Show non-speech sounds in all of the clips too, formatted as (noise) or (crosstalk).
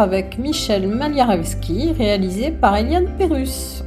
avec Michel Maliarewski, réalisée par Eliane Perrus.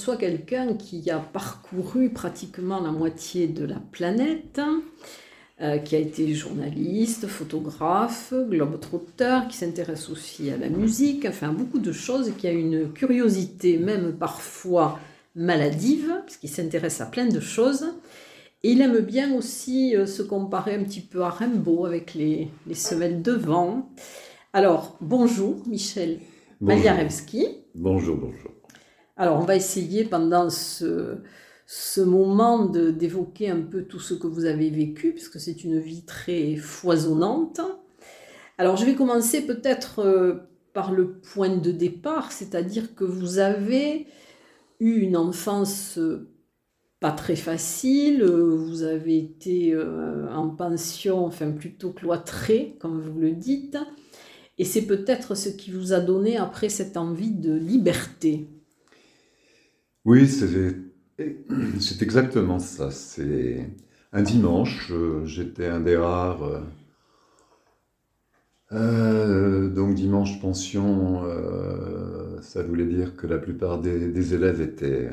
Reçois quelqu'un qui a parcouru pratiquement la moitié de la planète, euh, qui a été journaliste, photographe, globe-trotteur, qui s'intéresse aussi à la musique, enfin beaucoup de choses, qui a une curiosité même parfois maladive, puisqu'il s'intéresse à plein de choses. Et il aime bien aussi euh, se comparer un petit peu à Rimbaud avec les, les semelles de vent. Alors, bonjour Michel Maliarewski. Bonjour, bonjour. Alors, on va essayer pendant ce, moment d'évoquer un peu tout ce que vous avez vécu, puisque c'est une vie très foisonnante. Alors, je vais commencer peut-être euh, par le point de départ, c'est-à-dire que vous avez eu une enfance euh, pas très facile, vous avez été euh, en pension, enfin plutôt cloîtré, comme vous le dites. Et c'est peut-être ce qui vous a donné après cette envie de liberté. Oui, c'est exactement ça. C'est un dimanche, euh, j'étais un des rares. Euh, euh, donc dimanche pension, ça voulait dire que la plupart des, élèves étaient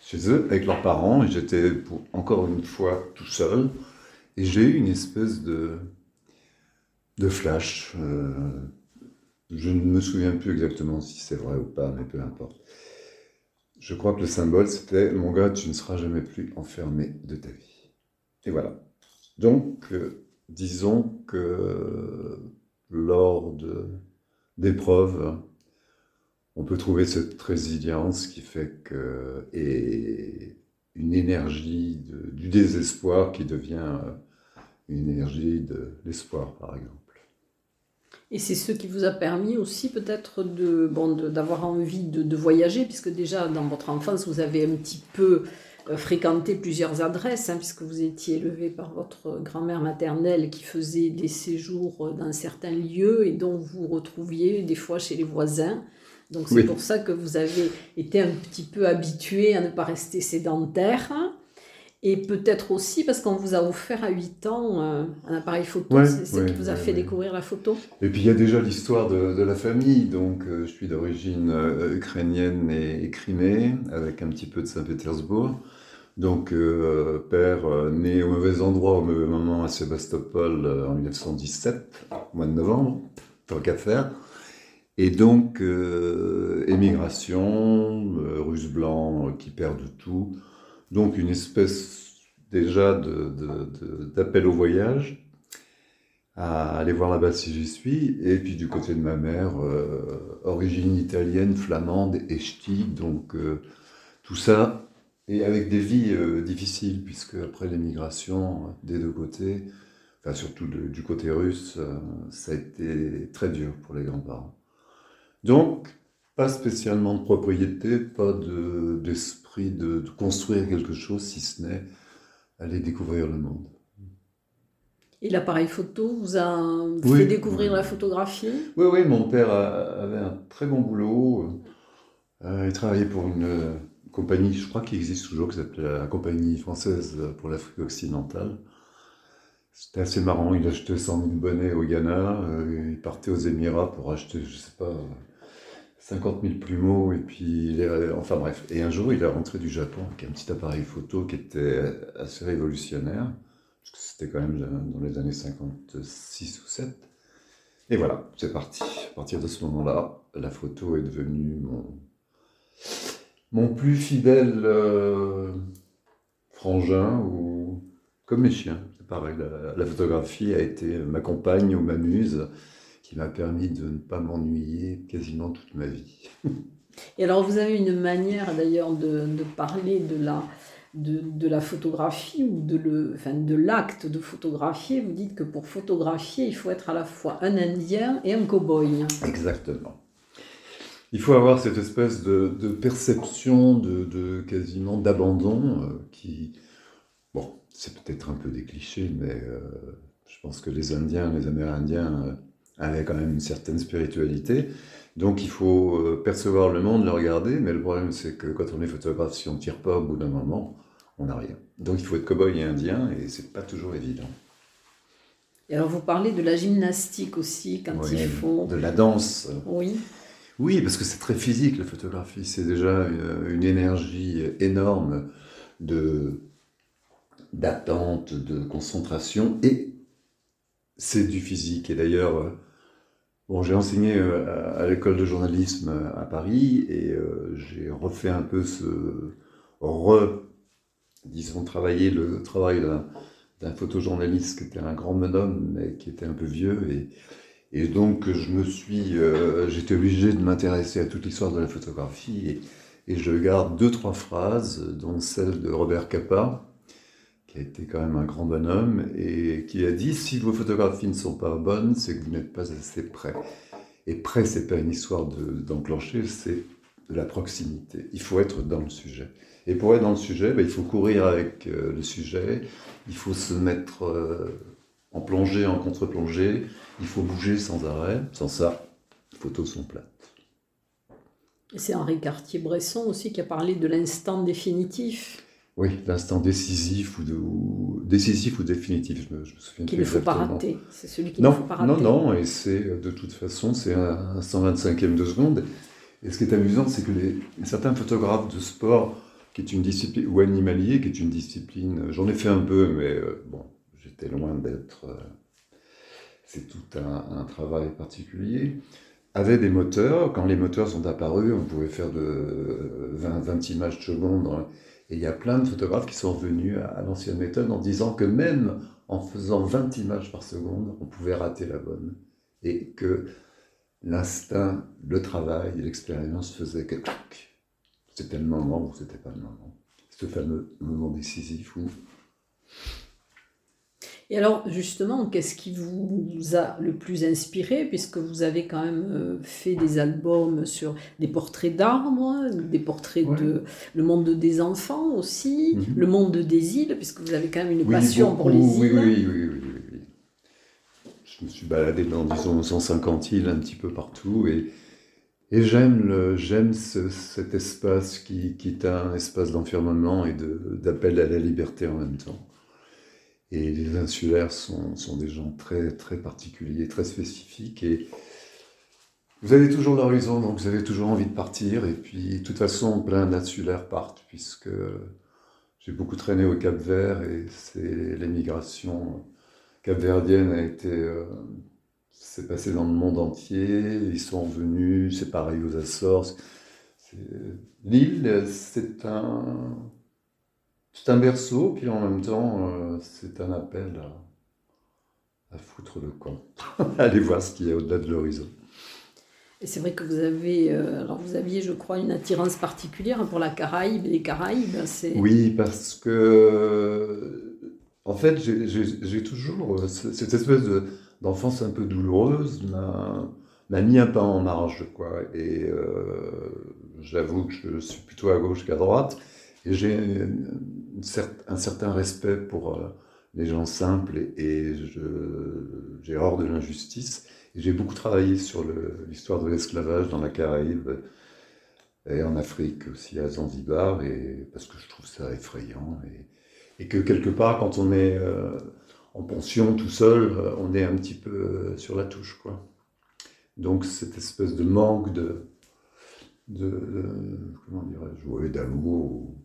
chez eux avec leurs parents et j'étais encore une fois tout seul. Et j'ai eu une espèce de, de flash je ne me souviens plus exactement si c'est vrai ou pas, mais peu importe. Je crois que le symbole, c'était Mon gars, tu ne seras jamais plus enfermé de ta vie. Et voilà. Donc, euh, disons que lors d'épreuves, on peut trouver cette résilience qui fait que. et une énergie du désespoir qui devient euh, une énergie de l'espoir, par exemple. Et c'est ce qui vous a permis aussi peut-être de, bon, d'avoir envie de, voyager, puisque déjà dans votre enfance, vous avez un petit peu euh, fréquenté plusieurs adresses, hein, puisque vous étiez élevé par votre grand-mère maternelle qui faisait des séjours dans certains lieux et dont vous retrouviez des fois chez les voisins. Donc c'est pour ça que vous avez été un petit peu habitué à ne pas rester sédentaire. Et peut-être aussi parce qu'on vous a offert à 8 ans euh, un appareil photo, c'est ce qui vous a fait découvrir la photo? Et puis il y a déjà l'histoire de, la famille, donc euh, je suis d'origine euh, ukrainienne et, crimée, avec un petit peu de Saint-Pétersbourg. Donc père né au mauvais endroit, au mauvais moment à Sébastopol en 1917, au mois de novembre, tant qu'à faire. Et donc émigration, russe blanc qui perdent tout donc une espèce déjà d'appel au voyage, à aller voir là-bas si j'y suis. Et puis du côté de ma mère, euh, origine italienne, flamande et donc euh, tout ça, et avec des vies euh, difficiles, puisque après l'émigration, des deux côtés, enfin surtout du côté russe, ça a été très dur pour les grands-parents. Donc, pas spécialement de propriété, pas d'esprit de, de, construire quelque chose, si ce n'est aller découvrir le monde. Et l'appareil photo vous a fait découvrir la photographie? Oui, oui, mon père avait un très bon boulot. Euh, il travaillait pour une compagnie, je crois qu'il existe toujours, qui s'appelle la Compagnie française pour l'Afrique occidentale. C'était assez marrant, il achetait 100 000 bonnets au Ghana, euh, il partait aux Émirats pour acheter, je sais pas, 50 000 plumeaux, et puis, est, enfin bref. Et un jour, il est rentré du Japon avec un petit appareil photo qui était assez révolutionnaire, parce que c'était quand même dans les années 56 ou 7. Et voilà, c'est parti. À partir de ce moment-là, la photo est devenue mon, mon plus fidèle euh, frangin ou comme mes chiens. C'est pareil, la, photographie a été ma compagne ou ma muse qui m'a permis de ne pas m'ennuyer quasiment toute ma vie. (laughs) Et alors vous avez une manière d'ailleurs de, parler de la, de, la photographie ou de, le, enfin, de l'acte de photographier. Vous dites que pour photographier, il faut être à la fois un Indien et un cow-boy. Exactement. Il faut avoir cette espèce de, perception de, quasiment d'abandon euh, qui, bon, c'est peut-être un peu des clichés, mais euh, je pense que les Indiens, les Amérindiens euh, avaient quand même une certaine spiritualité. Donc il faut percevoir le monde, le regarder, mais le problème c'est que quand on est photographe, si on ne tire pas au bout d'un moment, on n'a rien. Donc il faut être cow-boy et indien, et c'est pas toujours évident. Et alors vous parlez de la gymnastique aussi, quand il faut... De la danse. Oui. Oui, parce que c'est très physique la photographie. C'est déjà euh, une énergie énorme de d'attente, de concentration, et c'est du physique. Et d'ailleurs, euh, bon, j'ai enseigné euh, à l'école de journalisme à Paris et j'ai refait un peu ce re, disons, travailler le travail d'un photojournaliste qui était un grand bonhomme, mais qui était un peu vieux et et donc, je me suis, euh, j'étais obligé de m'intéresser à toute l'histoire de la photographie. Et, je garde deux, trois phrases, dont celle de Robert Capa, qui a été quand même un grand bonhomme, et qui a dit Si vos photographies ne sont pas bonnes, c'est que vous n'êtes pas assez prêt. Et prêt, c'est pas une histoire d'enclencher, c'est de la proximité. Il faut être dans le sujet. Et pour être dans le sujet, ben, il faut courir avec euh, le sujet, il faut se mettre euh, en plongée, en contre-plongée, il faut bouger sans arrêt. Sans ça, les photos sont plates. C'est Henri Cartier-Bresson aussi qui a parlé de l'instant définitif. Oui, l'instant décisif ou, de, décisif ou définitif, je me, souviens Qu'il ne faut pas rater, c'est celui qu'il ne faut pas rater. Non, non, et c'est de toute façon, c'est un, 125e de seconde. Et ce qui est amusant, c'est que les, certains photographes de sport, qui est une discipline, ou animalier, qui est une discipline, j'en ai fait un peu, mais euh, bon, j'étais loin d'être... Euh, c'est tout un, travail particulier, avait des moteurs. Quand les moteurs sont apparus, on pouvait faire de 20, 20 images seconde. Et il y a plein de photographes qui sont revenus à, l'ancienne méthode en disant que même en faisant 20 images par seconde, on pouvait rater la bonne. Et que l'instinct, le travail, l'expérience faisaient que c'était le moment ou c'était pas le moment. Ce fameux moment décisif où et alors, justement, qu'est-ce qui vous a le plus inspiré, puisque vous avez quand même euh, fait des albums sur des portraits d'arbres, des portraits de le monde des enfants aussi, mhm. le monde des îles, puisque vous avez quand même une passion pour les îles. Oui, oui, oui, oui, Je me suis baladé dans, disons, 150 îles un petit peu partout, et, et j'aime, j'aime cet espace qui, qui est un espace d'enfermement et d'appel à la liberté en même temps. Et les insulaires sont, sont, des gens très, très particuliers, très spécifiques. Et vous avez toujours l'horizon, donc vous avez toujours envie de partir. Et puis, de toute façon, plein d'insulaires partent, puisque j'ai beaucoup traîné au Cap Vert et c'est l'émigration capverdienne a été. Euh, s'est passé dans le monde entier. Ils sont venus, c'est pareil aux Açores. L'île, c'est un c'est un berceau, puis en même temps, euh, c'est un appel à, foutre le camp, (laughs) aller voir ce qu'il y a au-delà de l'horizon. Et c'est vrai que vous avez, euh, alors vous aviez, je crois, une attirance particulière pour la Caraïbe, les Caraïbes. Oui, parce que, en fait, j'ai toujours euh, cette espèce d'enfance un peu douloureuse m'a mis un pas en marge, quoi. Et j'avoue que je suis plutôt à gauche qu'à droite. Et j'ai un certain respect pour euh, les gens simples et, j'ai hors de l'injustice. J'ai beaucoup travaillé sur l'histoire de l'esclavage dans la Caraïbe et en Afrique aussi, à Zanzibar, et, parce que je trouve ça effrayant. Et, que quelque part, quand on est euh, en pension tout seul, on est un petit peu euh, sur la touche. Quoi. Donc cette espèce de manque de, de, comment dirais-je, d'amour,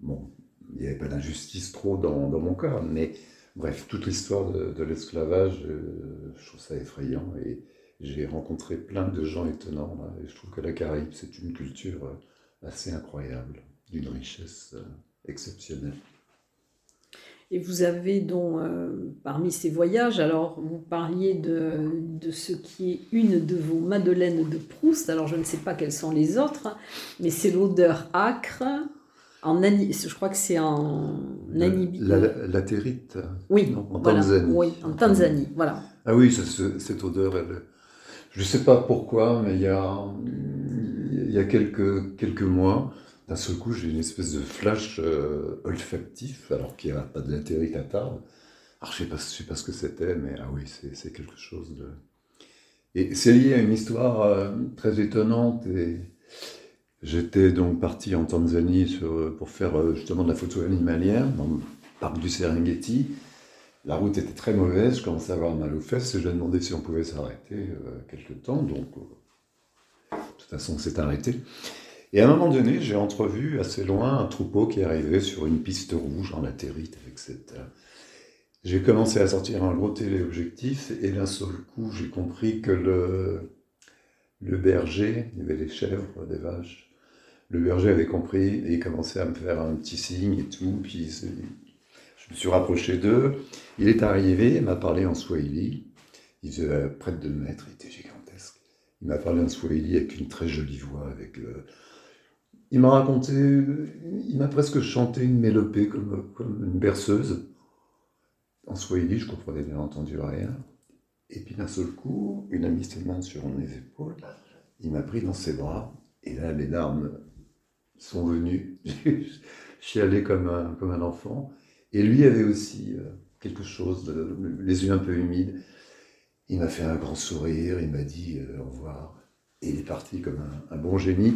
bon, n'y avait pas d'injustice trop dans, mon cas, mais bref, toute l'histoire de, l'esclavage, euh, je trouve ça effrayant et j'ai rencontré plein de gens étonnants. et je trouve que la Caraïbe, c'est une culture euh, assez incroyable, d'une richesse euh, exceptionnelle. Et vous avez donc, euh, parmi ces voyages, alors vous parliez de, de, ce qui est une de vos madeleines de Proust. Alors je ne sais pas quelles sont les autres, mais c'est l'odeur acre. En je crois que c'est en Namibie. La, la, Oui, en Tanzanie. Oui, en Tanzanie, voilà. Ah oui, cette odeur, elle, je ne sais pas pourquoi, mais il y a, il y a quelques, quelques mois, d'un seul coup, j'ai une espèce de flash euh, olfactif, alors qu'il n'y a pas de latérite à table. Alors, je ne sais, pas, sais pas ce que c'était, mais ah oui, c'est quelque chose de. Et c'est lié à une histoire euh, très étonnante. Et j'étais donc parti en Tanzanie sur, pour faire euh, justement de la photo animalière dans le parc du Serengeti. La route était très mauvaise, je commençais à avoir mal aux fesses et je lui ai demandé si on pouvait s'arrêter quelque temps. Donc, de toute façon, on s'est arrêté. Et à un moment donné, j'ai entrevu assez loin un troupeau qui arrivait sur une piste rouge en latérite avec cette. Euh, j'ai commencé à sortir un gros téléobjectif et d'un seul coup, j'ai compris que le, le berger, il y avait les chèvres, des vaches, le berger avait compris et il commençait à me faire un petit signe et tout. Puis je me suis rapproché d'eux. Il est arrivé, il m'a parlé en swahili. Il faisait euh, près de 2 mètres, il était gigantesque. Il m'a parlé en swahili avec une très jolie voix, avec il m'a raconté, il m'a presque chanté une mélopée comme, comme une berceuse. En swahili, je comprenais bien entendu rien. Et puis d'un seul coup, une a mis ses sur mes épaules, il m'a pris dans ses bras, et là, les larmes sont (laughs) suis allé comme un, comme un enfant. Et lui avait aussi euh, quelque chose, les yeux un peu humides. Il m'a fait un grand sourire, il m'a dit euh, au revoir. Et il est parti comme un bon génie.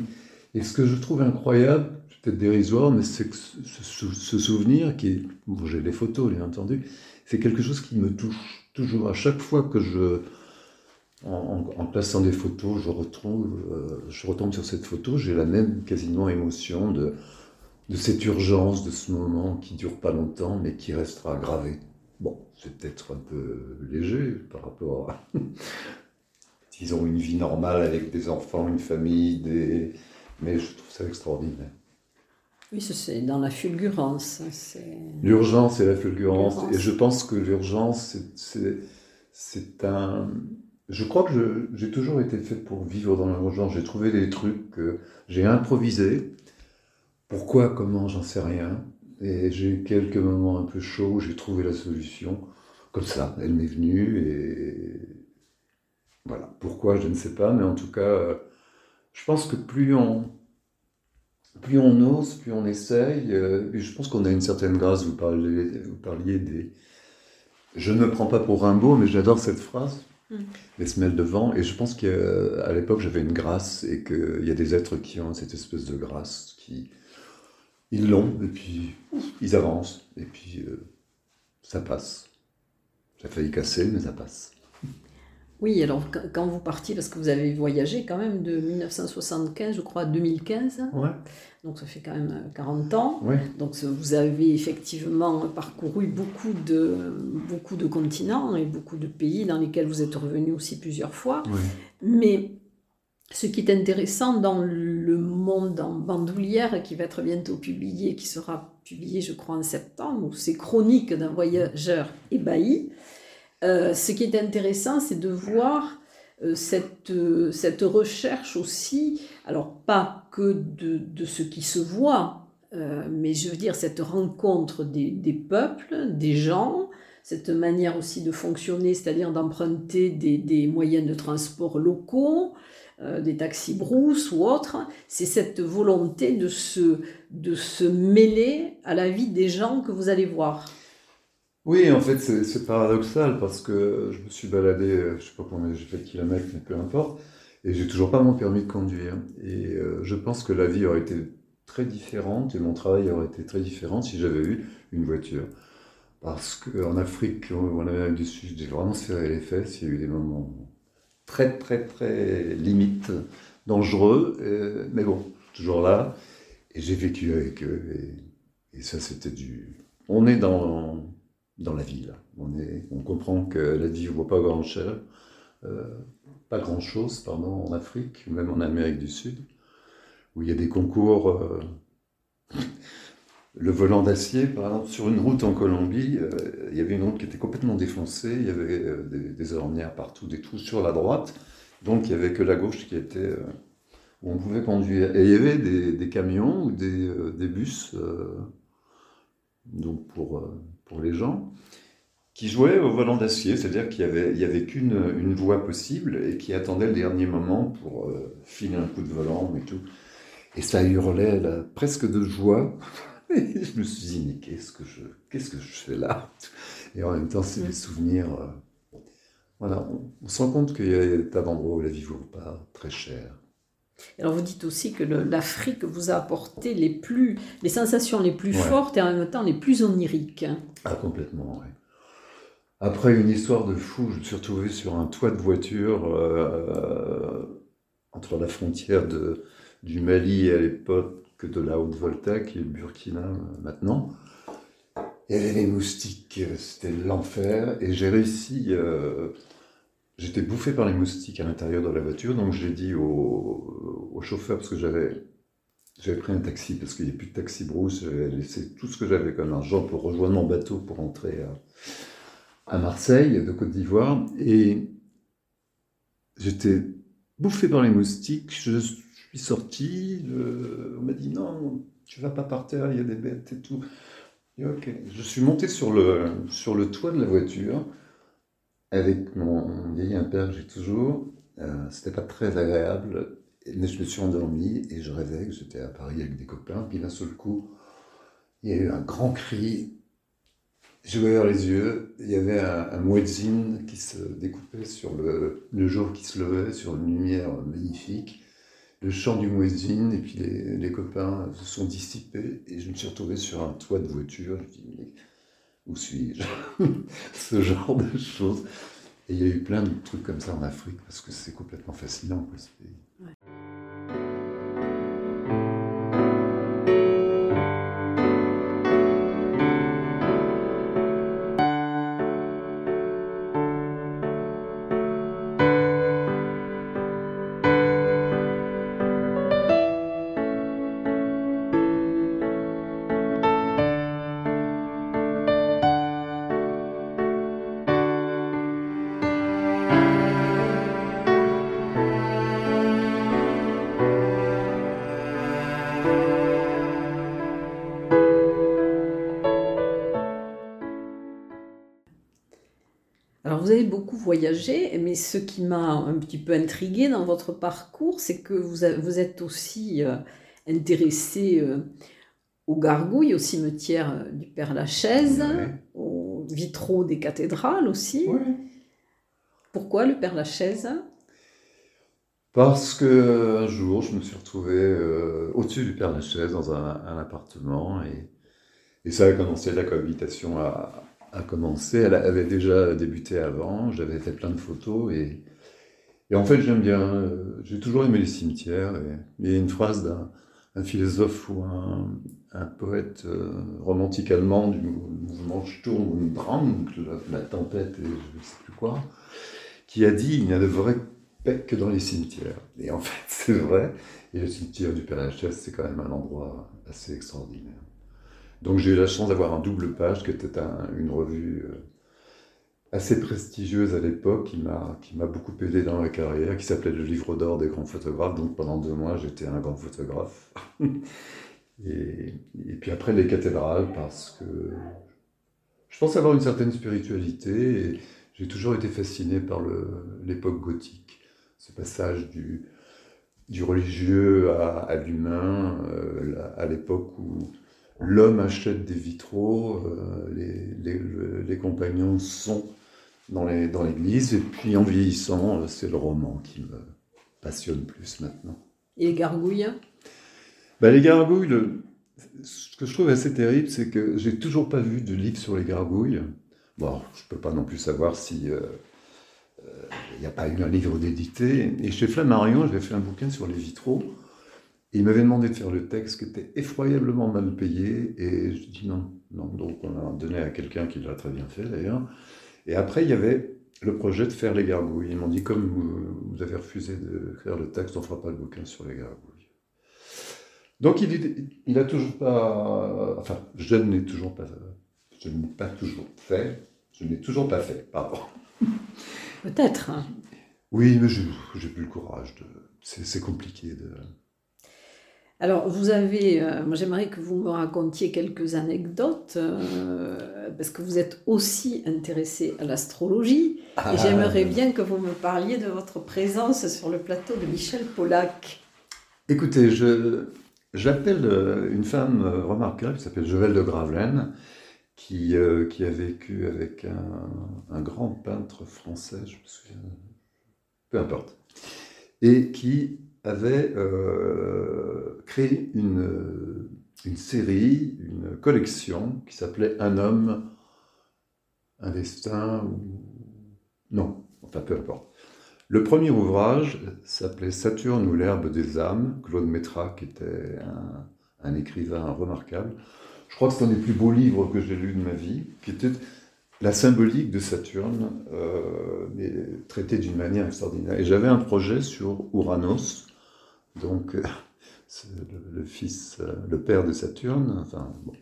Et ce que je trouve incroyable, peut-être dérisoire, mais c'est que ce, souvenir, qui bon, j'ai les photos bien entendu, c'est quelque chose qui me touche toujours. À chaque fois que je, en, plaçant des photos, je retrouve, euh, je retombe sur cette photo, j'ai la même quasiment émotion de, de cette urgence, de ce moment qui dure pas longtemps, mais qui restera gravé. Bon, c'est peut-être un peu léger par rapport à... (laughs) Ils ont une vie normale avec des enfants, une famille, des, mais je trouve ça extraordinaire. Oui, c'est dans la fulgurance. L'urgence et la fulgurance. Et je pense que l'urgence, c'est un. Je crois que j'ai toujours été fait pour vivre dans l'urgence. J'ai trouvé des trucs j'ai improvisé. Pourquoi, comment, j'en sais rien. Et j'ai eu quelques moments un peu chauds où j'ai trouvé la solution. Comme ça, elle m'est venue. Et voilà. Pourquoi, je ne sais pas. Mais en tout cas je pense que plus on, plus on ose, plus on essaye, euh, je pense qu'on a une certaine grâce. Vous vous parliez des. Je ne me prends pas pour Rimbaud, mais j'adore cette phrase, mm. les semelles de vent. Et je pense qu'à l'époque, j'avais une grâce et qu'il y a des êtres qui ont cette espèce de grâce, qui. Ils l'ont, et puis ils avancent, et puis euh, ça passe. Ça a failli casser, mais ça passe. Oui, alors quand vous partiez, parce que vous avez voyagé quand même de 1975, je crois, à 2015. Donc ça fait quand même 40 euh, ans. Donc vous avez effectivement parcouru beaucoup de, beaucoup de continents et beaucoup de pays dans lesquels vous êtes revenu aussi plusieurs fois. Mais ce qui est intéressant dans le monde en bandoulière, qui va être bientôt publié, qui sera publié je crois en septembre, c'est Chronique d'un voyageur ébahi. Euh, ce qui est intéressant, c'est de voir cette, euh, cette recherche aussi, alors pas que de, de ce qui se voit, mais je veux dire cette rencontre des, des, peuples, des gens, cette manière aussi de fonctionner, c'est-à-dire d'emprunter des, des, moyens de transport locaux, des taxis brousse ou autres, c'est cette volonté de se, de se mêler à la vie des gens que vous allez voir. Oui, en fait, c'est paradoxal parce que je me suis baladé, euh, je sais pas combien j'ai fait de kilomètres, mais peu importe, et j'ai toujours pas mon permis de conduire. Et euh, je pense que la vie aurait été très différente et mon travail aurait été très différent si j'avais eu une voiture. Parce qu'en Afrique en Amérique du Sud, j'ai vraiment serré les fesses. Il y a eu des moments très, très, très limites, dangereux, mais bon, toujours là. Et j'ai vécu avec eux. Et ça, c'était du. On est dans dans la ville. On, comprend que la vie ne vaut pas grand-chose, euh, pas grand-chose, pardon, en Afrique, même en Amérique du Sud. où il y a des concours. euh, le volant d'acier, par exemple, sur une route en Colombie, euh, il y avait une route qui était complètement défoncée, il y avait des, ornières partout, des trous sur la droite, donc il n'y avait que la gauche qui était où on pouvait conduire. Et il y avait des, camions ou des, des bus, donc pour, pour les gens, qui jouaient au volant d'acier, c'est-à-dire qu'il n'y avait, il y avait qu'une une voie possible et qui attendait le dernier moment pour euh, filer un coup de volant et tout. Et ça hurlait là, presque de joie. (laughs) Et je me suis dit, mais qu'est-ce que je, qu'est-ce que je fais là? Et en même temps, c'est des souvenirs. euh, voilà, on, on se rend compte qu'il y a des tas d'endroits où la vie vaut pas très cher. Alors vous dites aussi que l'Afrique vous a apporté les, plus, les sensations les plus Ouais. fortes et en même temps les plus oniriques. Ah, complètement, oui. Après une histoire de fou, je me suis retrouvé sur un toit de voiture euh, entre la frontière de, du Mali à l'époque de la Haute-Volta, qui est le Burkina euh, maintenant. Il y avait les moustiques, c'était l'enfer, et j'ai réussi. euh, J'étais bouffé par les moustiques à l'intérieur de la voiture, donc j'ai dit au, au chauffeur, parce que j'avais j'avais pris un taxi parce qu'il n'y a plus de taxi brousse. J'avais laissé tout ce que j'avais comme argent pour rejoindre mon bateau pour rentrer à, Marseille, de Côte d'Ivoire. Et j'étais bouffé par les moustiques. Je suis sorti. on m'a dit non, tu vas pas par terre, il y a des bêtes et tout. Ok. Je suis monté sur le, sur le toit de la voiture avec mon vieil impère j'ai toujours. Euh, C'était pas très agréable. Mais je me suis endormi et je rêvais que j'étais à Paris avec des copains. Puis d'un seul coup, il y a eu un grand cri. J'ai ouvert les yeux. Il y avait un, un muezzin qui se découpait sur le, le jour qui se levait, sur une lumière magnifique. Le chant du muezzin, et puis les, les copains se sont dissipés. Et je me suis retrouvé sur un toit de voiture. Je me dis, où suis-je (laughs) Ce genre de choses. Et il y a eu plein de trucs comme ça en Afrique, parce que c'est complètement fascinant, ce pays. Alors voyagé, mais ce qui m'a un petit peu intrigué dans votre parcours, c'est que vous, a- vous êtes aussi euh, intéressé euh, aux gargouilles, au cimetière euh, du Père Lachaise, Ouais. aux vitraux des cathédrales aussi. Pourquoi le Père Lachaise? Parce que un jour, je me suis retrouvé euh, au-dessus du Père Lachaise dans un, un appartement et, et ça a commencé, la cohabitation a, a commencé. Elle avait déjà débuté avant, j'avais fait plein de photos et, et en fait, j'aime bien, euh, j'ai toujours aimé les cimetières. Et, a une phrase d'un un philosophe ou un, poète euh, romantique allemand du mou- mouvement Sturm und Drang, la, la tempête et je ne sais plus quoi, qui a dit il n'y a de vraie paix que dans les cimetières. Et en fait, (laughs) c'est vrai. Et le cimetière du Père Lachaise, c'est quand même un endroit assez extraordinaire. Donc j'ai eu la chance d'avoir un double page qui était un- une revue euh, assez prestigieuse à l'époque, qui m'a m'a beaucoup aidé dans ma carrière, qui s'appelait le Livre d'or des grands photographes. Donc pendant deux mois, j'étais un grand photographe. (laughs) et, puis après les cathédrales, parce que je pense avoir une certaine spiritualité et j'ai toujours été fasciné par l'époque gothique, ce passage du, religieux à, l'humain, euh, à l'époque où l'homme achète des vitraux, euh, les, les- le- les compagnons sont dans les- dans l'église, et puis en vieillissant, euh, c'est le roman qui me passionne plus maintenant. et les gargouilles Bah, les gargouilles, le- ce que je trouve assez terrible, c'est que j'ai toujours pas vu de livre sur les gargouilles. Bon, je peux pas non plus savoir si euh, il n'y a pas eu un livre d'édité. Et chez Flammarion, j'avais fait un bouquin sur les vitraux. Et il m'avait demandé de faire le texte qui était effroyablement mal payé. Et je dis non, non. Donc on l'a donné à quelqu'un qui l'a très bien fait d'ailleurs. Et après, il y avait le projet de faire les gargouilles. Ils m'ont dit, comme vous, vous avez refusé de faire le texte, on ne fera pas le bouquin sur les gargouilles. Donc il, il a toujours pas, enfin, je n'ai toujours pas, je n'ai pas toujours fait, je n'ai toujours pas fait, pardon. Peut-être. Hein. Oui, mais je n'ai plus le courage de, c'est compliqué de. Alors, vous avez, euh, moi j'aimerais que vous me racontiez quelques anecdotes, euh, parce que vous êtes aussi intéressé à l'astrologie, et ah. j'aimerais bien que vous me parliez de votre présence sur le plateau de Michel Polac. Écoutez, je, j'appelle euh, une femme remarquable qui s'appelle Joël de Gravelaine, qui, qui a vécu avec un, un, grand peintre français, je me souviens, peu importe, et qui avait euh, créé une, une, série, une collection qui s'appelait Un homme, un destin, ou... non, enfin peu importe. Le premier ouvrage s'appelait Saturne ou l'herbe des âmes, Claude Métra, qui était un, un écrivain remarquable. Je crois que c'est un des plus beaux livres que j'ai lus de ma vie, qui était la symbolique de Saturne, euh, traitée d'une manière extraordinaire. Et j'avais un projet sur Uranus, donc, euh, le, fils, euh, le père de Saturne, enfin, bon.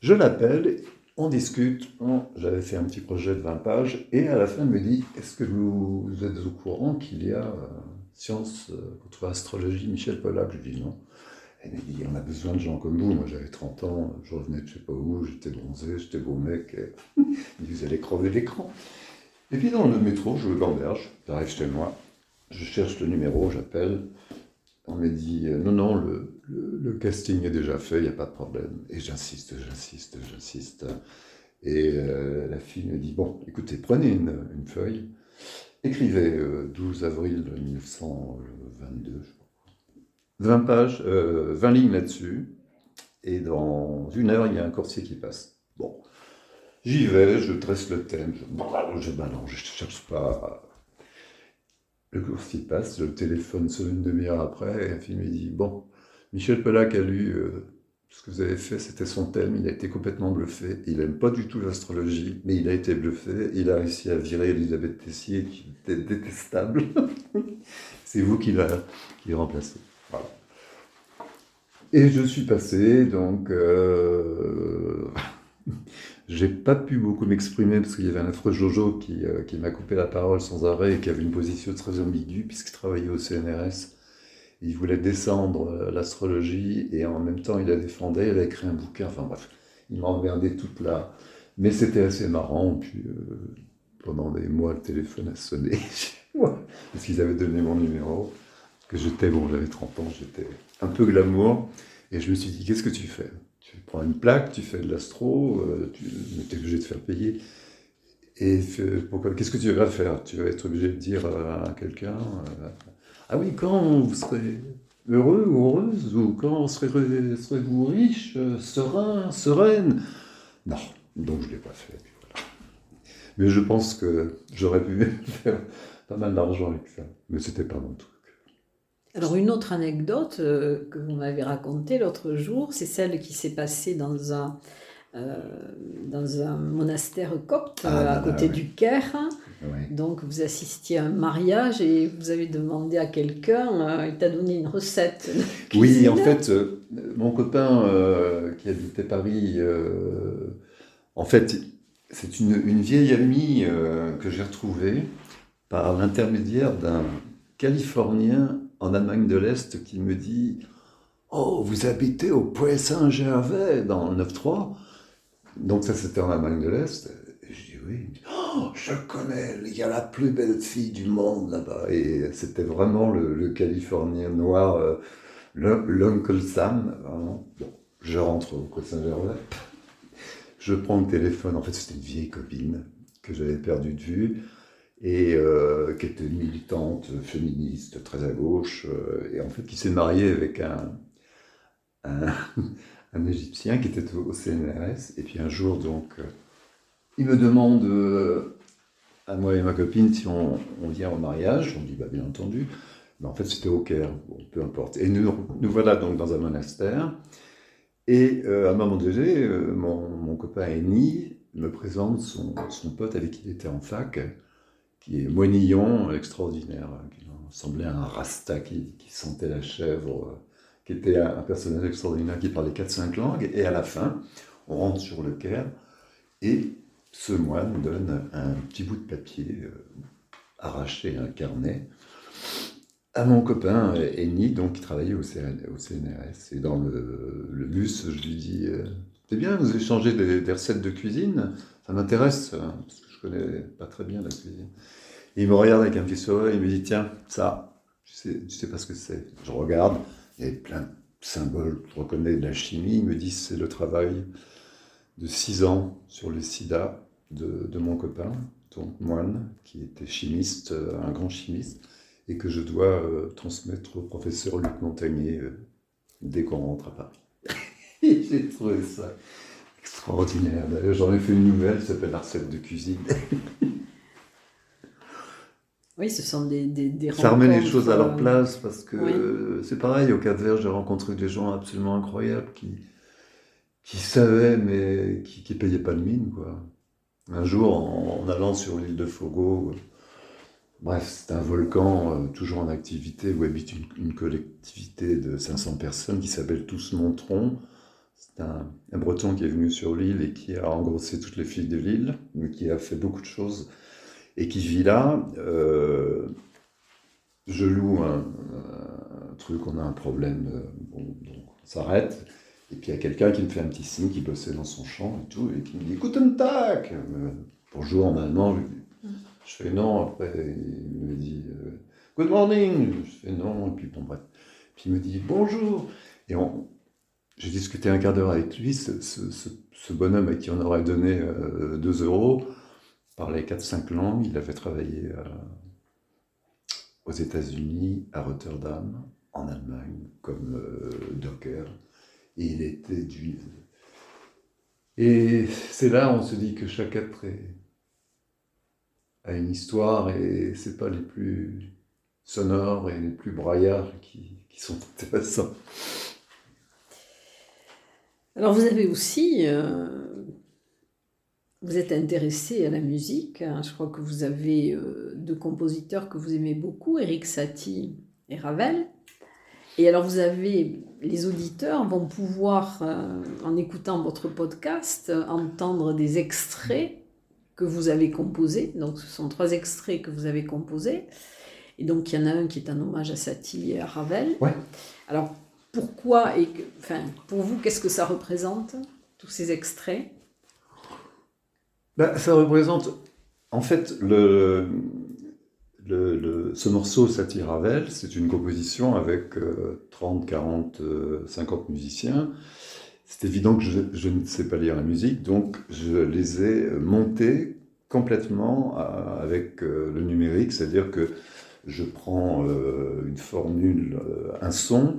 Je l'appelle, on discute, j'avais fait un petit projet de 20 pages, et à la fin, il me dit, est-ce que vous, êtes au courant qu'il y a euh, science contre astrologie, Michel Pollack Je lui dis non. Elle me dit, on a besoin de gens comme vous. Moi, j'avais 30 ans, je revenais de je sais pas où, j'étais bronzé, j'étais beau mec. Et... vous allez crever l'écran. Et puis dans le métro, je gamberge, j'arrive chez moi, je cherche le numéro, j'appelle, on m'a dit euh, non, non, le, casting est déjà fait, il n'y a pas de problème. Et j'insiste, j'insiste, j'insiste. Et euh, la fille me dit bon, écoutez, prenez une, feuille, écrivez 12 euh, avril 1922, je crois. 20 pages, 20 lignes là-dessus, et dans une heure, il y a un coursier qui passe. Bon, j'y vais, je dresse le thème, je, je balance, je ne cherche pas le coursier passe, le téléphone sonne une demi-heure après, et un film me dit Bon, Michel Pollack a lu euh, ce que vous avez fait, c'était son thème, il a été complètement bluffé. Il n'aime pas du tout l'astrologie, mais il a été bluffé. Il a réussi à virer Elisabeth Tessier, qui était détestable. (laughs) C'est vous qui l'a remplacé. Voilà. Et je suis passé, donc. Euh, (laughs) j'ai pas pu beaucoup m'exprimer parce qu'il y avait un affreux Jojo qui, euh, qui m'a coupé la parole sans arrêt et qui avait une position très ambiguë puisqu'il travaillait au CNRS. Il voulait descendre euh, l'astrologie et en même temps il la défendait. Il a écrit un bouquin. Enfin bref, il m'a emmerdé toute là. Mais c'était assez marrant. Puis euh, pendant des mois, le téléphone a sonné (laughs) parce qu'ils avaient donné mon numéro. Que j'étais, bon, j'avais 30 ans, j'étais un peu glamour. Et je me suis dit, qu'est-ce que tu fais? Tu prends une plaque, tu fais de l'astro, euh, tu es obligé de faire payer. Et qu'est-ce que tu vas faire? Tu vas être obligé de dire à quelqu'un euh, Ah oui, quand vous serez heureux ou heureuse, ou quand serez, serez-vous riche, euh, serein, sereine? Non, donc je ne l'ai pas fait. Mais je pense que j'aurais pu (laughs) faire pas mal d'argent avec ça. Mais c'était pas mon truc. Alors une autre anecdote euh, que vous m'avez racontée l'autre jour, c'est celle qui s'est passée dans un, euh, dans un monastère copte ah, euh, à côté du Caire. Donc vous assistiez à un mariage et vous avez demandé à quelqu'un, il t'a donné une recette. (laughs) Oui, en fait, mon copain qui habitait Paris, en fait, c'est une, une, vieille amie que j'ai retrouvée par l'intermédiaire d'un Californien en Allemagne de l'Est qui me dit Oh, vous habitez au Point Saint-Gervais dans le 9-3 Donc, ça, c'était en Allemagne de l'Est. Je dis Oui. Oh, je connais, il y a la plus belle fille du monde là-bas. Et c'était vraiment le, Californien noir, euh, l'Uncle Sam. Bon, je rentre au Point Saint-Gervais. Je prends le téléphone. En fait, c'était une vieille copine que j'avais perdue de vue et euh, qui était militante féministe, très à gauche, euh, et en fait qui s'est mariée avec un, un, (laughs) Égyptien qui était au, CNRS. Et puis un jour, donc, euh, il me demande à moi et ma copine si on, vient au mariage. On dit bah, bien entendu. Mais en fait, c'était au Caire, peu importe. Et nous, nous voilà donc dans un monastère. Et à un moment donné, mon, mon copain Eni me présente son, son pote avec qui il était en fac qui est moinillon extraordinaire, qui semblait un rasta qui, sentait la chèvre, qui était un, personnage extraordinaire qui parlait 4-5 langues. Et à la fin, on rentre sur le Caire et ce moine donne un petit bout de papier euh, arraché, un carnet, à mon copain Eni, donc qui travaillait au, CNRS. Et dans le, bus, je lui dis euh, C'est bien, vous échangez des, des, recettes de cuisine Ça m'intéresse, hein, connais pas très bien la cuisine. Il me regarde avec un petit sourire, il me dit Tiens, ça, tu sais, sais pas ce que c'est. Je regarde, il y a plein de symboles, je reconnais de la chimie. Il me dit C'est le travail de six ans sur le sida de, mon copain, donc moine, qui était chimiste, euh, un grand chimiste, et que je dois euh, transmettre au professeur Luc Montagnier euh, dès qu'on rentre à Paris. (laughs) J'ai trouvé ça extraordinaire. D'ailleurs, j'en ai fait une nouvelle, ça s'appelle La recette de cuisine. (laughs) Oui, ce sont des, des, Ça remet les choses à leur place parce que c'est pareil, au Cap Vert, j'ai rencontré des gens absolument incroyables qui, qui savaient mais qui ne payaient pas de mine. Quoi. Un jour, en, allant sur l'île de Fogo, bref, c'est un volcan euh, toujours en activité où habite une, collectivité de 500 personnes qui s'appelle Tous Montron. C'est un, breton qui est venu sur l'île et qui a engrossé toutes les filles de l'île, mais qui a fait beaucoup de choses et qui vit là. Euh, je loue un, truc, on a un problème, euh, bon, donc on s'arrête. Et puis il y a quelqu'un qui me fait un petit signe, qui bossait dans son champ et tout, et qui me dit Guten Tag Bonjour en allemand. Je fais non, après il me dit euh, Good morning Je fais non, et puis bon, bref. Puis il me dit Bonjour j'ai discuté un quart d'heure avec lui, ce, bonhomme à qui on aurait donné 2 euh, euros, parlait 4-5 langues, il avait travaillé euh, aux États-Unis, à Rotterdam, en Allemagne, comme docker et il était juif. Et c'est là où on se dit que chaque être a une histoire et c'est pas les plus sonores et les plus braillards qui, sont (laughs) intéressants. Alors vous avez aussi, euh, vous êtes intéressé à la musique. Hein. Je crois que vous avez euh, deux compositeurs que vous aimez beaucoup, Eric Satie et Ravel. Et alors vous avez, les auditeurs vont pouvoir, euh, en écoutant votre podcast, entendre des extraits que vous avez composés. Donc ce sont trois extraits que vous avez composés. Et donc il y en a un qui est un hommage à Satie et à Ravel. Ouais. Alors pourquoi et enfin pour vous qu'est-ce que ça représente tous ces extraits? Ben, ça représente en fait le le, ce morceau Satie Ravel, c'est une composition avec 30, 40, 50 musiciens. C'est évident que je, ne sais pas lire la musique, donc je les ai montés complètement avec euh, le numérique, c'est-à-dire que je prends euh, une formule, euh, un son,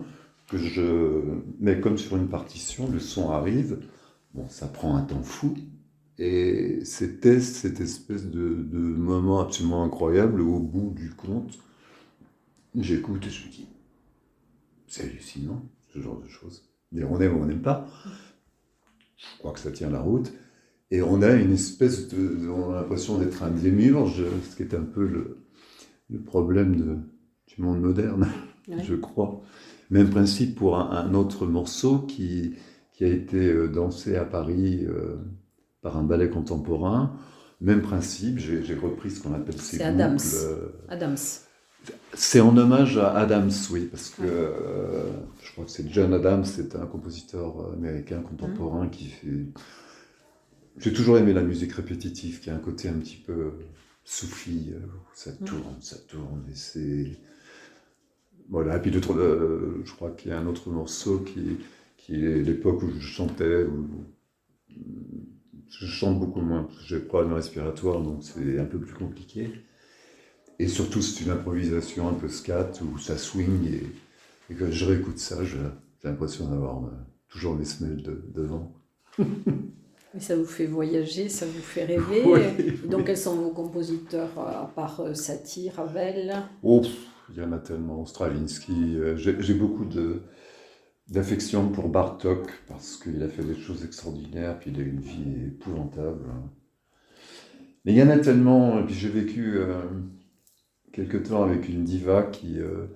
que je mets comme sur une partition, le son arrive. Bon, ça prend un temps fou, et c'était cette espèce de, de, moment absolument incroyable où, au bout du compte, j'écoute et je me dis, c'est hallucinant, ce genre de choses. On aime ou on n'aime pas. Je crois que ça tient la route. Et on a une espèce de. On a l'impression d'être un démiurge, ce qui est un peu le, le problème de, du monde moderne, je crois. Même principe pour un, autre morceau qui, qui, a été euh, dansé à Paris. Euh, par un ballet contemporain. Même principe, j'ai repris ce qu'on appelle ces C'est Adams. Adams. C'est en hommage à Adams, oui, parce que euh, je crois que c'est John Adams, c'est un compositeur américain contemporain mmh. qui fait. J'ai toujours aimé la musique répétitive, qui a un côté un petit peu soufi, euh, ça mmh. tourne, ça tourne, et c'est. Voilà, et puis euh, je crois qu'il y a un autre morceau qui, qui est l'époque où je chantais, où, je chante beaucoup moins, parce que j'ai pas de respiratoire, donc c'est un peu plus compliqué. Et surtout, c'est une improvisation un peu scat, où ça swing, et, et quand je réécoute ça, j'ai l'impression d'avoir euh, toujours mes semelles devant. (laughs) ça vous fait voyager, ça vous fait rêver. (laughs) donc, quels sont vos compositeurs, euh, à part Satie, Ravel Oh, il y en a tellement. Stravinsky, j'ai beaucoup d'affection pour Bartok parce qu'il a fait des choses extraordinaires, puis il a eu une vie épouvantable. Mais il y en a tellement, et puis j'ai vécu euh, quelque temps avec une diva qui, euh,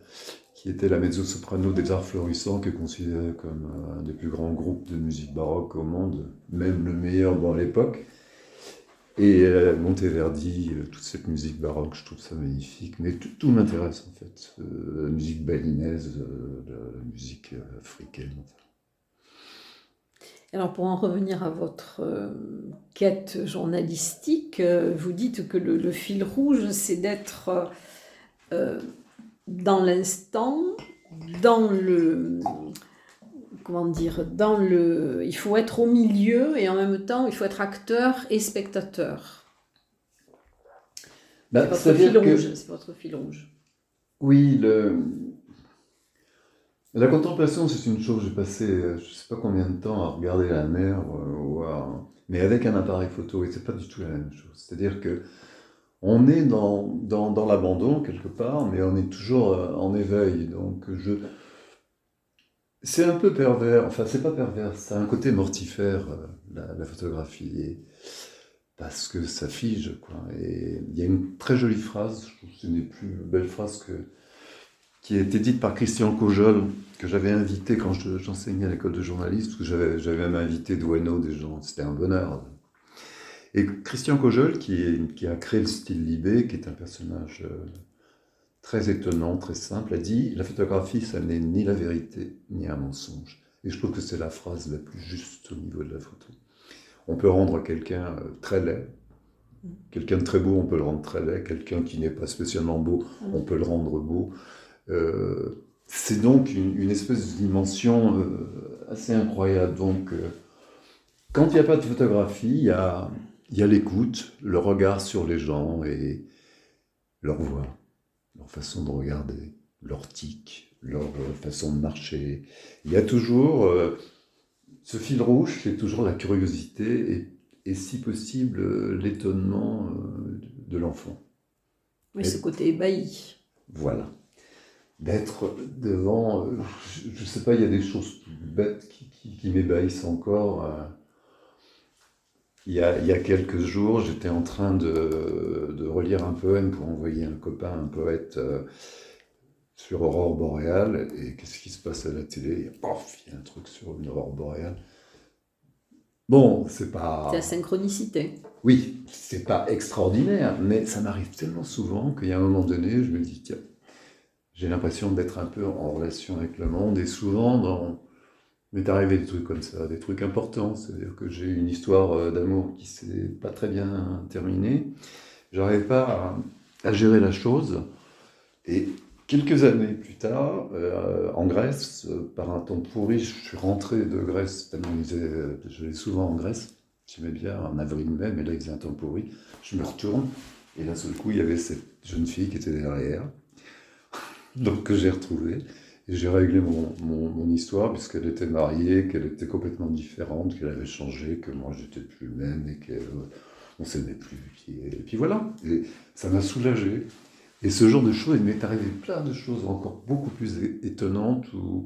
qui était la mezzo-soprano des arts florissants, qui est considéré comme euh, un des plus grands groupes de musique baroque au monde, même le meilleur dans l'époque. Et euh, Monteverdi, euh, toute cette musique baroque, je trouve ça magnifique. Mais tout, m'intéresse en fait. la musique balinaise, la, musique africaine. Alors pour en revenir à votre quête journalistique, vous dites que le, fil rouge, c'est d'être dans l'instant, dans le comment dire, dans le, il faut être au milieu et en même temps il faut être acteur et spectateur. Bah, c'est votre, fil rouge, c'est votre fil rouge. Oui, le... la contemplation c'est une chose. J'ai passé je ne sais pas combien de temps à regarder la mer, euh, mais avec un appareil photo et c'est pas du tout la même chose. C'est-à-dire que on est dans, dans, l'abandon quelque part, mais on est toujours euh, en éveil. Donc je... C'est un peu pervers, enfin c'est pas pervers, c'est un côté mortifère, euh, la, photographie, parce que ça fige. Quoi. Et il y a une très jolie phrase, je trouve que c'est une des plus belles phrases que, qui a été dite par Christian Cojol, que j'avais invité quand j'enseignais à l'école de journalisme, que j'avais même invité Dueno, des gens, c'était un bonheur et Christian Cojol, qui, a créé le style Libé, qui est un personnage euh, très étonnant, très simple, a dit La photographie, ça n'est ni la vérité, ni un mensonge. Et je trouve que c'est la phrase la plus juste au niveau de la photo. On peut rendre quelqu'un euh, très laid, quelqu'un de très beau, on peut le rendre très laid, quelqu'un qui n'est pas spécialement beau, on peut le rendre beau. Euh, c'est donc une, espèce de dimension assez incroyable. Donc, quand il n'y a pas de photographie, il y a il y a l'écoute, le regard sur les gens et leur voix, leur façon de regarder, leur tic, leur façon de marcher. Il y a toujours euh, ce fil rouge, c'est toujours la curiosité et, si possible l'étonnement euh, de l'enfant. Oui, ce côté ébahi. Voilà. D'être devant, euh, je ne sais pas, il y a des choses bêtes qui, m'ébahissent encore. Il y, a, quelques jours, j'étais en train de, relire un poème pour envoyer un copain, un poète, euh, sur Aurore boréale. Et qu'est-ce qui se passe à la télé? Pof, il y a un truc sur une aurore boréale. Bon, c'est pas. C'est la synchronicité. Oui, c'est pas extraordinaire, mais ça m'arrive tellement souvent qu'il y a un moment donné, je me dis, tiens, j'ai l'impression d'être un peu en relation avec le monde, et souvent dans m'est arrivé des trucs comme ça, des trucs importants. C'est-à-dire que j'ai une histoire euh, d'amour qui s'est pas très bien terminée. J'arrivais pas à, gérer la chose. Et quelques années plus tard, euh, en Grèce, euh, par un temps pourri, je suis rentré de Grèce, tellement je vais souvent en Grèce. J'aimais bien en avril-mai, mais là il faisait un temps pourri. Je me retourne, et d'un seul coup, il y avait cette jeune fille qui était derrière, (laughs) donc que j'ai retrouvée. Et j'ai réglé mon, mon, histoire puisqu'elle était mariée, qu'elle était complètement différente, qu'elle avait changé, que moi j'étais plus le même et qu'on ne s'aimait plus. Et, puis voilà, ça m'a soulagé. Et ce genre de choses, il m'est arrivé plein de choses encore beaucoup plus étonnantes où,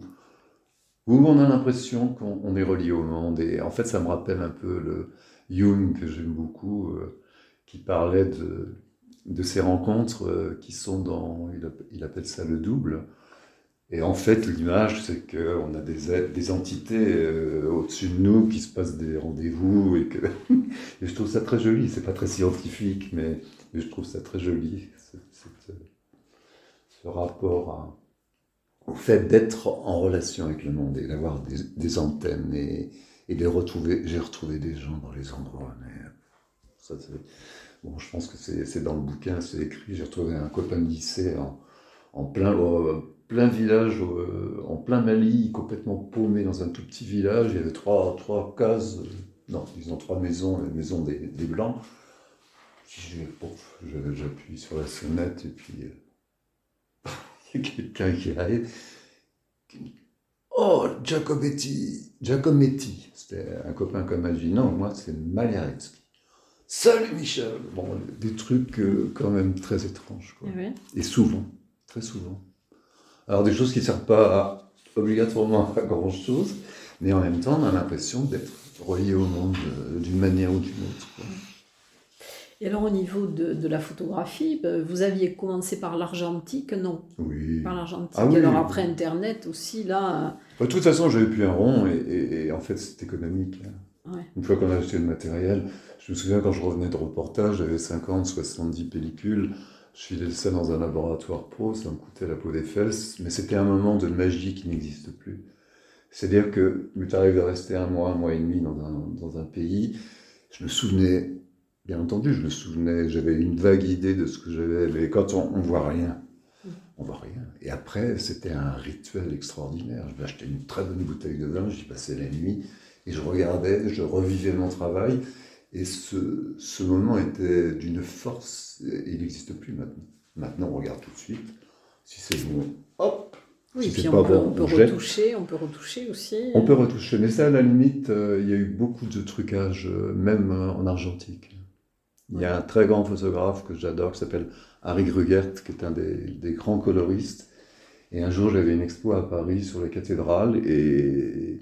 où on a l'impression qu'on est relié au monde. Et en fait, ça me rappelle un peu le Jung, que j'aime beaucoup, euh, qui parlait de, de ces rencontres euh, qui sont dans, il appelle ça le double et en fait, l'image, c'est qu'on a des, des entités euh, au-dessus de nous qui se passent des rendez-vous et (laughs) je trouve ça très joli. C'est pas très scientifique, mais, je trouve ça très joli, ce rapport au fait d'être en relation avec le monde et d'avoir des, antennes et, et de retrouver. J'ai retrouvé des gens dans les endroits, mais bon, je pense que c'est dans le bouquin, c'est écrit. J'ai retrouvé un copain de lycée en, en plein plein village, euh, en plein Mali, complètement paumé dans un tout petit village. Il y avait trois, trois cases, euh, non, disons trois maisons, les maisons des, des Blancs. J'appuie sur la sonnette et puis euh, (laughs) il y a quelqu'un qui arrive. Oh, Giacometti, Giacometti. C'était un copain comme dit, non, moi c'est Maliaretsky. Salut Michel Bon, des trucs quand même très étranges. Quoi. Eh et souvent, très souvent. Alors des choses qui ne servent pas obligatoirement à grand-chose, mais en même temps, on a l'impression d'être relié au monde euh, d'une manière ou d'une autre. Et alors au niveau de, de la photographie, ben, vous aviez commencé par l'argentique, non? Oui. Par l'argentique. Ah oui. Alors après Internet aussi, là... De toute façon, j'avais plus un rond et, et- et en fait, c'est économique. hein. Ouais. Une fois qu'on a acheté le matériel, je me souviens quand je revenais de reportage, j'avais 50, 70 pellicules. Je filais ça dans un laboratoire pro, ça me coûtait la peau des fesses, mais c'était un moment de magie qui n'existe plus. C'est-à-dire que il m'est de rester un mois, un mois et demi dans un, dans un pays. Je me souvenais, bien entendu, je me souvenais, j'avais une vague idée de ce que j'avais, mais quand on, on voit rien, on voit rien. Et après, c'était un rituel extraordinaire. Je m'achetais une très bonne bouteille de vin, j'y passais la nuit, et je regardais, je revivais mon travail. Et ce, ce moment était d'une force, et il n'existe plus maintenant. Maintenant, on regarde tout de suite. Si c'est bon, hop Oui, puis on pas peut, bon, on peut on retoucher, on peut retoucher aussi. On peut retoucher, mais ça, à la limite, euh, il y a eu beaucoup de trucage, euh, même euh, en argentique. Il y a un très grand photographe que j'adore, qui s'appelle Harry Grugert, qui est un des, des grands coloristes. Et un jour, j'avais une expo à Paris sur les cathédrales, et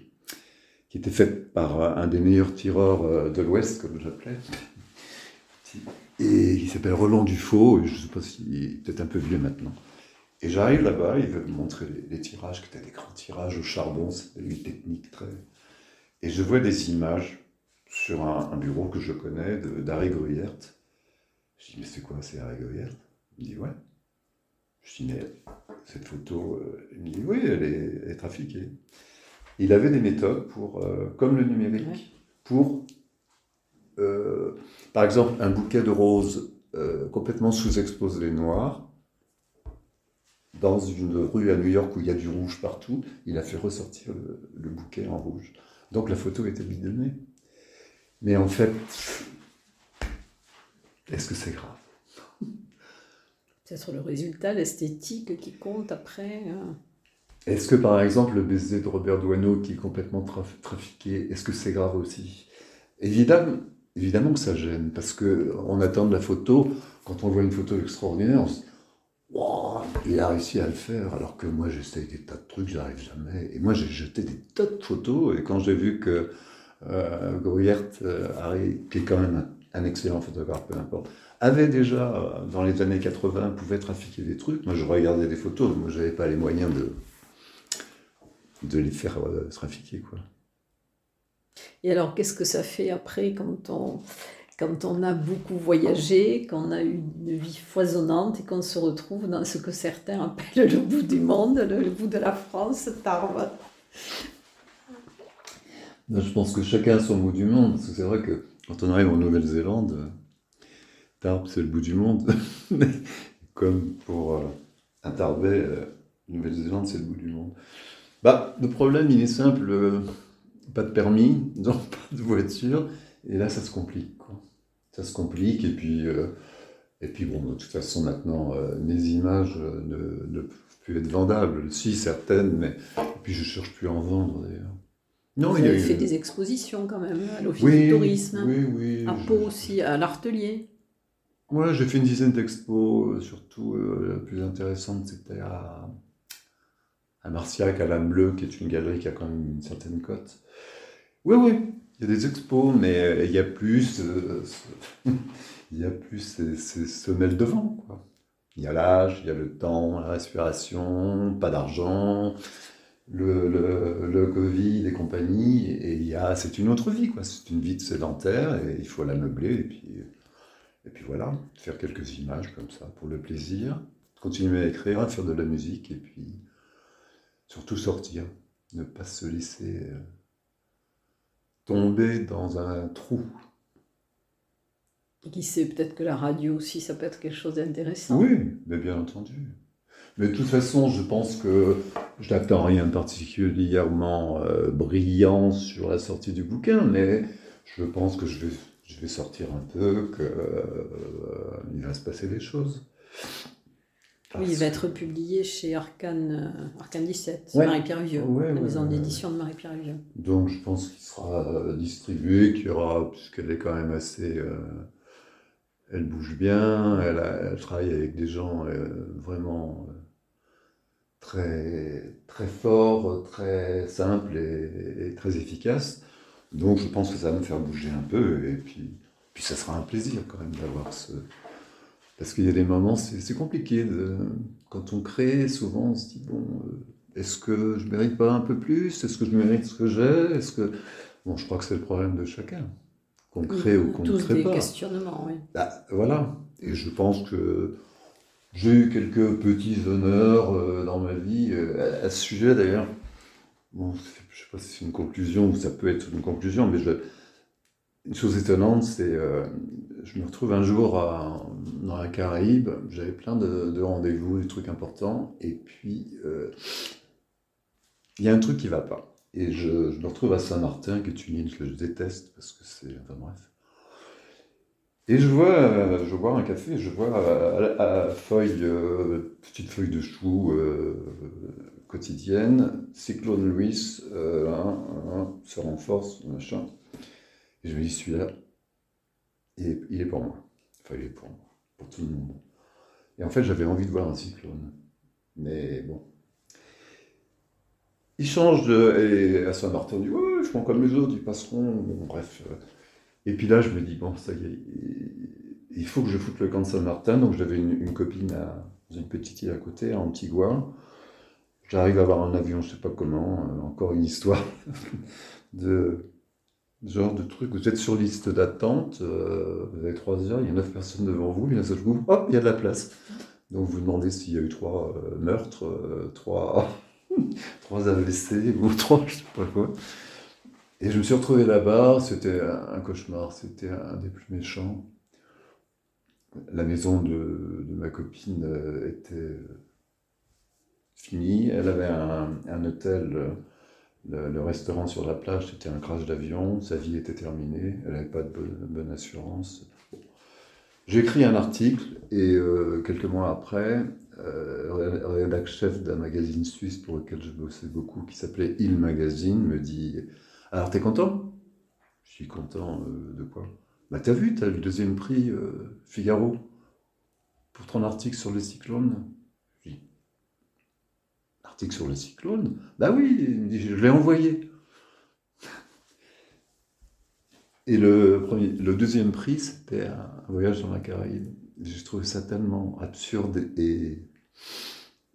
qui était faite par euh, un des meilleurs tireurs euh, de l'Ouest, comme j'appelais. Et il s'appelle Roland Dufaux, je ne sais pas s'il est peut-être un peu vieux maintenant. Et j'arrive là-bas, il veut me montrer les, tirages, qui étaient des grands tirages au charbon, c'était une technique très... Et je vois des images sur un, bureau que je connais d'Harry Gruyert. Je dis, mais c'est quoi, c'est Harry Gruyert Il me dit, ouais. Je dis, mais cette photo, euh, il me dit, oui, elle est trafiquée. Il avait des méthodes pour, euh, comme le numérique, Ouais. pour, euh, par exemple, un bouquet de roses euh, complètement sous-exposé noir, dans une rue à New York où il y a du rouge partout, il a fait ressortir le, le bouquet en rouge. Donc la photo était bidonnée. Mais en fait, est-ce que c'est grave? Peut-être le résultat, l'esthétique qui compte après. hein. Est-ce que par exemple le baiser de Robert Doisneau qui est complètement traf- trafiqué, est-ce que c'est grave aussi? Évidemment, évidemment que ça gêne, parce que on attend de la photo, quand on voit une photo extraordinaire, on se dit il a réussi à le faire, alors que moi j'essaye des tas de trucs, j'arrive jamais. Et moi j'ai jeté des tas de photos, et quand j'ai vu que euh, Gruyert, euh, Harry, qui est quand même un, excellent photographe, peu importe, avait déjà, euh, dans les années 80, pouvait trafiquer des trucs, moi je regardais des photos, moi j'avais pas les moyens de, de les faire euh, trafiquer. Quoi. Et alors, qu'est-ce que ça fait après quand on, quand on a beaucoup voyagé, qu'on a eu une vie foisonnante et qu'on se retrouve dans ce que certains appellent le bout du monde, le, le bout de la France, Tarbes? Ben, Je pense que chacun a son bout du monde, parce que c'est vrai que quand on arrive en Nouvelle-Zélande, Tarbes c'est le bout du monde, (laughs) comme pour euh, un Tarbais, euh, Nouvelle-Zélande c'est le bout du monde. Bah, le problème il est simple, euh, pas de permis, (laughs) donc pas de voiture, et là ça se complique. Quoi. Ça se complique, et puis, euh, et puis bon, de toute façon maintenant, euh, mes images ne, ne peuvent plus être vendables, si certaines, mais et puis je cherche plus à en vendre d'ailleurs. Non, Vous il y a avez eu- fait des expositions quand même à l'Office oui, du tourisme, Oui, oui. à je- Pau aussi, à l'Artelier. Ouais, j'ai fait une dizaine d'expos, surtout euh, la plus intéressante c'était à, à Marciac, à l'âme bleue, qui est une galerie qui a quand même une certaine cote. Oui, oui, il y a des expos, mais euh, il y a plus, euh, (laughs) il y a plus ces, ces semelles de. Il y a l'âge, il y a le temps, la respiration, pas d'argent, le, le, le Covid et compagnie, et il y a, c'est une autre vie, quoi. C'est une vie de sédentaire et il faut la meubler et puis, et puis voilà, faire quelques images comme ça pour le plaisir, continuer à écrire, à faire de la musique et puis surtout sortir, ne pas se laisser euh, tomber dans un trou. Et qui sait, peut-être que la radio aussi, ça peut être quelque chose d'intéressant. Oui, mais bien entendu. Mais de toute façon, je pense que je n'attends rien de particulièrement euh, brillant sur la sortie du bouquin, mais je pense que je vais, je vais sortir un peu, qu'il va se passer des choses. Oui, il va être publié chez Arcane, euh, Arcane 17, Ouais. Marie-Pierre Vieux, Ouais, la ouais, maison d'édition de Marie-Pierre Vieux. Donc je pense qu'il sera euh, distribué, qu'il y aura, puisqu'elle est quand même assez... euh, elle bouge bien, elle, a- elle travaille avec des gens euh, vraiment euh, très, très forts, très simples et, et très efficaces. Donc je pense que ça va me faire bouger un peu. Et puis Puis ça sera un plaisir quand même d'avoir ce. Parce qu'il y a des moments, c'est compliqué. De... Quand on crée, souvent on se dit bon, euh, est-ce que je mérite pas un peu plus? Est-ce que je mérite ce que j'ai? Est-ce que. Bon, je crois que c'est le problème de chacun. Qu'on crée ou qu'on ne crée des pas. questionnements, oui. Bah, voilà. Et je pense que j'ai eu quelques petits honneurs euh, dans ma vie euh, à, ce sujet d'ailleurs. Bon, je ne sais pas si c'est une conclusion ou ça peut être une conclusion, mais je, une chose étonnante, c'est euh, je me retrouve un jour dans la Caraïbe, j'avais plein de, rendez-vous, des trucs importants, et puis il y a un truc qui ne va pas. Et je, me retrouve à Saint-Martin, qui est une île que je déteste, parce que c'est... Enfin bref. Et je vois, euh, je un café, je vois à, feuille, euh, petite feuille de chou euh, quotidienne, Cyclone Louis, se renforce, machin. Et je me dis, celui-là, il, il est pour moi. Enfin, il est pour moi, pour tout le monde. Et en fait, j'avais envie de voir un cyclone. Mais bon, ils changent de. Et à Saint-Martin, on dit Ouais, ils font comme les autres, ils passeront. bref. Et puis là, je me dis Bon, ça y est, il faut que je foute le camp de Saint-Martin. Donc j'avais une, copine à, dans une petite île à côté, à Antigua. J'arrive à avoir un avion, je sais pas comment, euh, encore une histoire (laughs) de genre de truc. Vous êtes sur liste d'attente, euh, vous avez trois heures, il y a neuf personnes devant vous, d'un seul coup, hop, il y a de la place. Donc vous demandez s'il y a eu trois euh, meurtres, trois (laughs) trois AVC ou (laughs) trois, je sais pas quoi. Et je me suis retrouvé là-bas, c'était un cauchemar, c'était un des plus méchants. La maison de, ma copine euh, était finie, elle avait un, hôtel, le, restaurant sur la plage, c'était un crash d'avion, sa vie était terminée, elle n'avait pas de bonne, assurance. J'ai écrit un article et euh, quelques mois après, euh, rédacteur chef d'un magazine suisse pour lequel je bossais beaucoup, qui s'appelait Il Magazine, me dit Alors, t'es content? Je suis content euh, de quoi? Bah, t'as vu, t'as le deuxième prix euh, Figaro pour ton article sur les cyclones? Sur les cyclones Bah oui, je l'ai envoyé. Et le, premier, le deuxième prix, c'était un voyage dans la Caraïbe. J'ai trouvé ça tellement absurde et,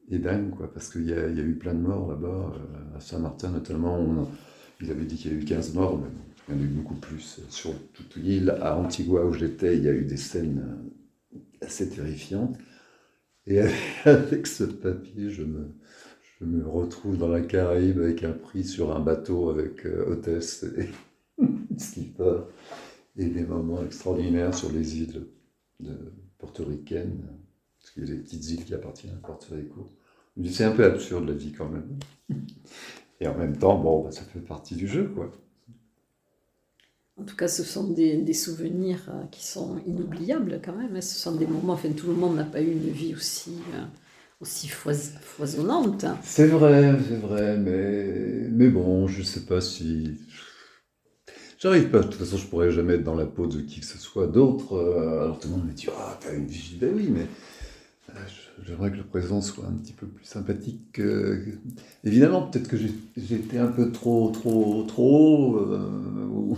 et dingue, quoi, parce qu'il y, y, a eu plein de morts là-bas, euh, à Saint-Martin notamment. On, il avait dit qu'il y a eu 15 morts, mais il y en a eu beaucoup plus. Sur toute l'île, à Antigua où j'étais, il y a eu des scènes euh, assez terrifiantes. Et (laughs) avec ce papier, je me, je me retrouve dans la Caraïbe avec un prix sur un bateau avec euh, hôtesse et (laughs) skipper et des moments extraordinaires sur les îles de portoricaine, parce qu'il y a des petites îles qui appartiennent à Porto Rico. C'est un peu absurde la vie quand même. Et en même temps, bon, bah, ça fait partie du jeu, quoi. En tout cas, ce sont des, souvenirs euh, qui sont inoubliables quand même. Hein. Ce sont des moments, enfin, tout le monde n'a pas eu une vie aussi, euh, aussi foisonnante. C'est vrai, c'est vrai, mais, mais bon, je sais pas si J'arrive pas, de toute façon, je pourrais jamais être dans la peau de qui que ce soit d'autre. Euh, alors tout le monde me dit Ah, t'as une vie. Ben oui, mais euh, j'aimerais que le présent soit un petit peu plus sympathique. Évidemment, peut-être que été un peu trop, trop, trop. Euh,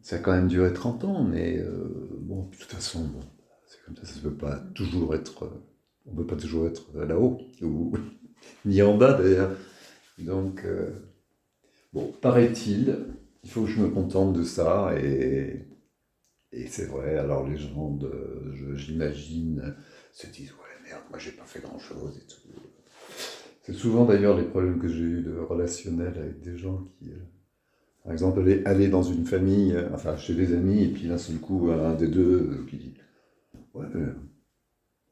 ça a quand même duré 30 ans, mais bon, de toute façon, bon, c'est comme ça, ça ne peut pas toujours être. On ne peut pas toujours être là-haut, (laughs) ni en bas d'ailleurs. Donc, bon, paraît-il, il faut que je me contente de ça. Et, et c'est vrai, alors les gens, j'imagine, se disent Ouais, merde, moi j'ai pas fait grand chose et tout. C'est souvent d'ailleurs les problèmes que j'ai eu de relationnel avec des gens qui, euh, par exemple, aller, dans une famille, euh, enfin chez des amis, et puis d'un seul coup, un des deux euh, qui dit Ouais,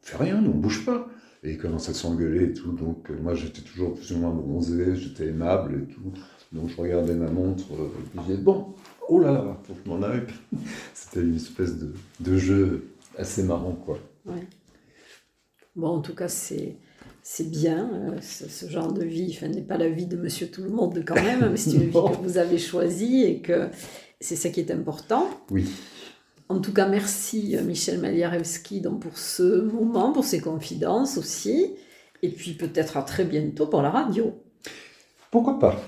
fais rien, nous on bouge pas. Et il commence à s'engueuler et tout. Donc moi j'étais toujours plus ou moins bronzé, j'étais aimable et tout. Donc je regardais ma montre, euh, et je disais, bon, oh là là, faut que je m'en aille. (laughs) C'était une espèce de, de, jeu assez marrant, quoi. Ouais. Bon, en tout cas, c'est c'est bien, euh, ce, genre de vie, enfin, n'est pas la vie de monsieur tout le monde quand même, mais c'est une (laughs) vie que vous avez choisie et que c'est ça qui est important. Oui. En tout cas, merci euh, Michel Maliarewski pour ce moment, pour ces confidences aussi, et puis peut-être à très bientôt pour la radio. Pourquoi pas?